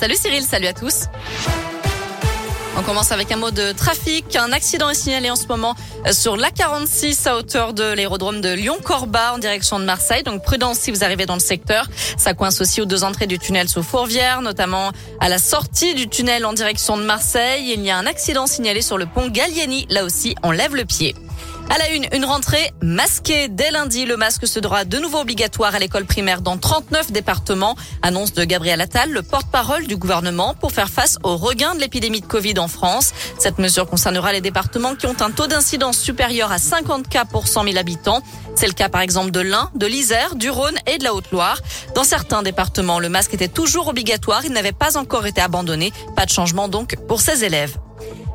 Salut Cyril, salut à tous. On commence avec un mot de trafic. Un accident est signalé en ce moment sur l'A46 à hauteur de l'aérodrome de Lyon-Corba en direction de Marseille. Donc prudence si vous arrivez dans le secteur. Ça coince aussi aux deux entrées du tunnel sous Fourvière, notamment à la sortie du tunnel en direction de Marseille. Il y a un accident signalé sur le pont Gallieni. Là aussi, on lève le pied. À la une, une rentrée masquée. Dès lundi, le masque sera de nouveau obligatoire à l'école primaire dans 39 départements. Annonce de Gabriel Attal, le porte-parole du gouvernement, pour faire face au regain de l'épidémie de Covid en France. Cette mesure concernera les départements qui ont un taux d'incidence supérieur à 50 cas pour 100 000 habitants. C'est le cas par exemple de l'Ain, de l'Isère, du Rhône et de la Haute-Loire. Dans certains départements, le masque était toujours obligatoire. Il n'avait pas encore été abandonné. Pas de changement donc pour ces élèves.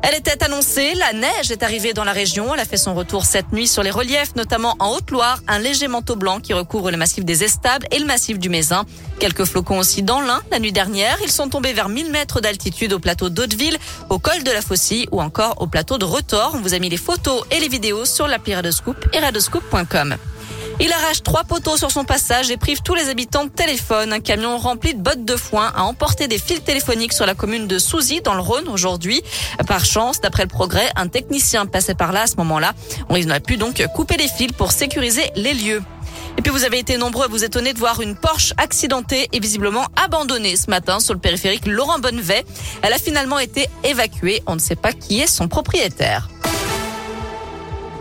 Elle était annoncée, la neige est arrivée dans la région. Elle a fait son retour cette nuit sur les reliefs, notamment en Haute-Loire, un léger manteau blanc qui recouvre le massif des Estables et le massif du Mézin. Quelques flocons aussi dans l'Ain la nuit dernière. Ils sont tombés vers 1000 mètres d'altitude au plateau d'Hauteville, au col de la Faucille ou encore au plateau de Retors. On vous a mis les photos et les vidéos sur l'appli Radoscoop et radoscoop.com. Il arrache trois poteaux sur son passage et prive tous les habitants de téléphone. Un camion rempli de bottes de foin a emporté des fils téléphoniques sur la commune de Souzy dans le Rhône aujourd'hui. Par chance, d'après le progrès, un technicien passait par là à ce moment-là. On a pu donc couper les fils pour sécuriser les lieux. Et puis vous avez été nombreux à vous étonner de voir une Porsche accidentée et visiblement abandonnée ce matin sur le périphérique Laurent Bonnevet. Elle a finalement été évacuée. On ne sait pas qui est son propriétaire.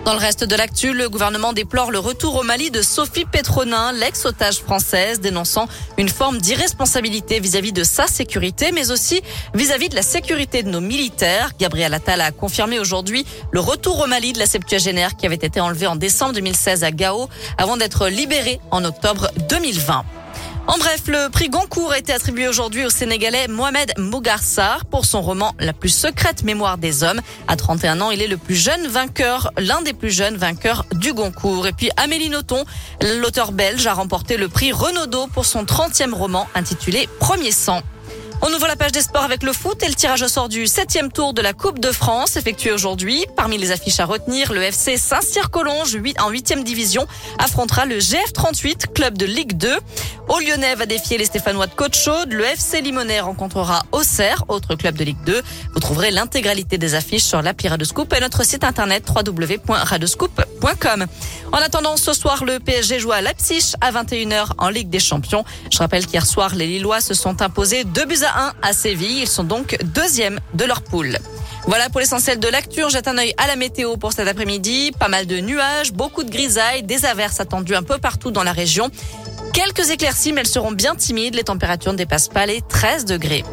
Dans le reste de l'actu, le gouvernement déplore le retour au Mali de Sophie Petronin, l'ex-otage française, dénonçant une forme d'irresponsabilité vis-à-vis de sa sécurité, mais aussi vis-à-vis de la sécurité de nos militaires. Gabriel Attal a confirmé aujourd'hui le retour au Mali de la septuagénaire qui avait été enlevée en décembre 2016 à Gao avant d'être libérée en octobre 2020. En bref, le prix Goncourt a été attribué aujourd'hui au Sénégalais Mohamed Mougarsar pour son roman La plus secrète mémoire des hommes. À 31 ans, il est le plus jeune vainqueur, l'un des plus jeunes vainqueurs du Goncourt. Et puis Amélie Nothomb, l'auteur belge, a remporté le prix Renaudot pour son 30e roman intitulé Premier sang. On ouvre la page des sports avec le foot et le tirage au sort du septième tour de la Coupe de France effectué aujourd'hui. Parmi les affiches à retenir, le FC Saint-Cyr-Collonges en huitième division affrontera le GF38, club de Ligue 2. Au Lyonnais va défier les Stéphanois de Côte-Chaude. Le FC Limonais rencontrera Auxerre, autre club de Ligue 2. Vous trouverez l'intégralité des affiches sur l'appli Radescoop et notre site internet www.radescoop.com. En attendant, ce soir, le PSG joue à Leipzig à 21h en Ligue des Champions. Je rappelle qu'hier soir, les Lillois se sont imposés 2 buts à 1 à Séville. Ils sont donc deuxièmes de leur poule. Voilà pour l'essentiel de l'actu. Jette un œil à la météo pour cet après-midi. Pas mal de nuages, beaucoup de grisailles, des averses attendues un peu partout dans la région. Quelques éclaircies, mais elles seront bien timides. Les températures ne dépassent pas les 13 degrés.